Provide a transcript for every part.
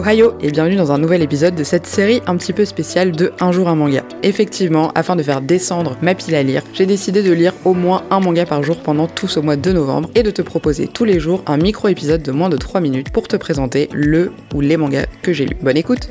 Ohio et bienvenue dans un nouvel épisode de cette série un petit peu spéciale de Un jour un manga. Effectivement, afin de faire descendre ma pile à lire, j'ai décidé de lire au moins un manga par jour pendant tout ce mois de novembre et de te proposer tous les jours un micro-épisode de moins de 3 minutes pour te présenter le ou les mangas que j'ai lus. Bonne écoute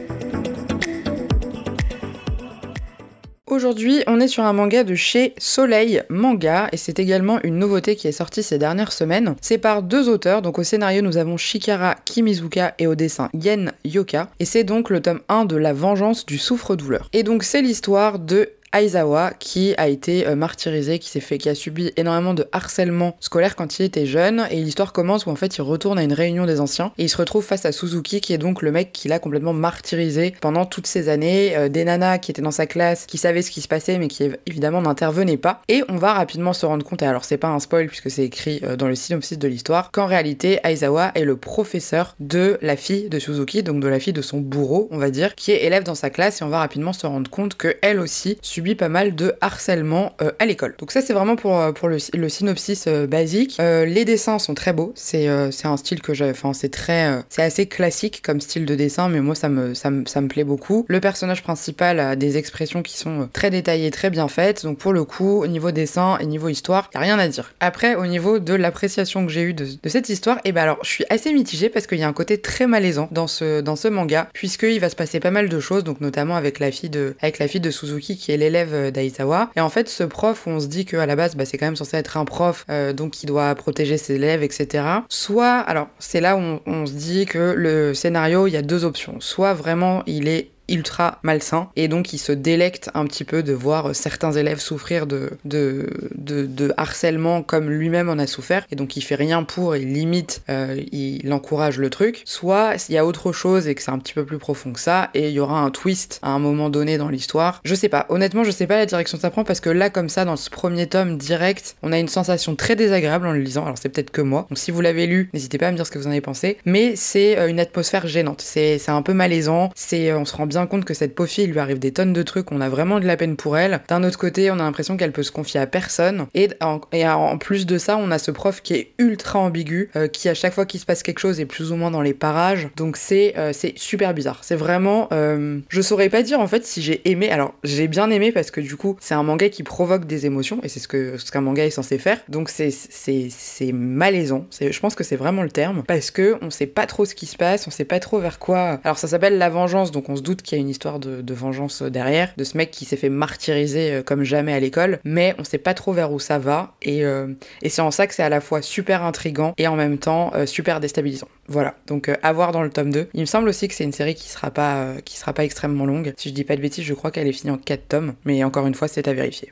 Aujourd'hui, on est sur un manga de chez Soleil Manga et c'est également une nouveauté qui est sortie ces dernières semaines. C'est par deux auteurs, donc au scénario nous avons Shikara Kimizuka et au dessin Yen Yoka et c'est donc le tome 1 de La vengeance du souffre-douleur. Et donc c'est l'histoire de Aizawa qui a été euh, martyrisé, qui s'est fait, qui a subi énormément de harcèlement scolaire quand il était jeune. Et l'histoire commence où en fait il retourne à une réunion des anciens et il se retrouve face à Suzuki qui est donc le mec qui l'a complètement martyrisé pendant toutes ces années. Euh, des nanas qui étaient dans sa classe, qui savaient ce qui se passait mais qui évidemment n'intervenaient pas. Et on va rapidement se rendre compte, et alors c'est pas un spoil puisque c'est écrit euh, dans le synopsis de l'histoire, qu'en réalité Aizawa est le professeur de la fille de Suzuki, donc de la fille de son bourreau, on va dire, qui est élève dans sa classe et on va rapidement se rendre compte que elle aussi pas mal de harcèlement euh, à l'école. Donc ça c'est vraiment pour, euh, pour le, synopsis euh, basique. les dessins sont très beaux, c'est un style que j'ai, enfin c'est très, c'est assez classique comme style de dessin, mais moi ça me, ça me, ça me plaît beaucoup. Le personnage principal a des expressions qui sont très détaillées, très bien faites, donc pour le coup au niveau dessin et niveau histoire, y a rien à dire. Après au niveau de l'appréciation que j'ai eue de, de, cette histoire, et eh ben alors je suis assez mitigée parce qu'il y a un côté très malaisant dans ce, dans ce manga, puisqu'il va se passer pas mal de choses, donc notamment avec la fille de, avec la fille de Suzuki qui est l'élève d'Aizawa. Et en fait, ce prof, on se dit qu'à la base, bah, c'est quand même censé être un prof, euh, donc qui doit protéger ses élèves, etc. Soit, alors c'est là où on se dit que le scénario, il y a deux options. Soit vraiment, il est ultra malsain. Et donc il se délecte un petit peu de voir certains élèves souffrir de, de, de, harcèlement comme lui-même en a souffert. Et donc il fait rien pour, il limite, euh, il encourage le truc. Soit il y a autre chose et que c'est un petit peu plus profond que ça et il y aura un twist à un moment donné dans l'histoire. Je sais pas, honnêtement je sais pas la direction que ça prend parce que là comme ça dans ce premier tome direct on a une sensation très désagréable en le lisant, alors c'est peut-être que moi. Donc si vous l'avez lu, n'hésitez pas à me dire ce que vous en avez pensé, mais c'est euh, une atmosphère gênante, c'est un peu malaisant, c'est euh, on se rend bien compte que cette pauvre fille, il lui arrive des tonnes de trucs, on a vraiment de la peine pour elle. D'un autre côté, on a l'impression qu'elle peut se confier à personne. Et en, plus de ça, on a ce prof qui est ultra ambigu, euh, qui à chaque fois qu'il se passe quelque chose est plus ou moins dans les parages. Donc c'est euh, super bizarre. C'est vraiment... Euh, je saurais pas dire en fait si j'ai aimé. Alors j'ai bien aimé parce que du coup, c'est un manga qui provoque des émotions, et c'est ce que ce qu'un manga est censé faire. Donc c'est c'est malaisant. Je pense que c'est vraiment le terme, parce que on sait pas trop ce qui se passe, on sait pas trop vers quoi... Alors ça s'appelle La Vengeance, donc on se doute qu'il y a une histoire de, vengeance derrière, de ce mec qui s'est fait martyriser euh, comme jamais à l'école, mais on sait pas trop vers où ça va, et, euh, et c'est en ça que c'est à la fois super intrigant et en même temps euh, super déstabilisant. Voilà, donc à voir dans le tome 2. Il me semble aussi que c'est une série qui sera pas, qui sera pas extrêmement longue. Si je dis pas de bêtises, je crois qu'elle est finie en 4 tomes, mais encore une fois, c'est à vérifier.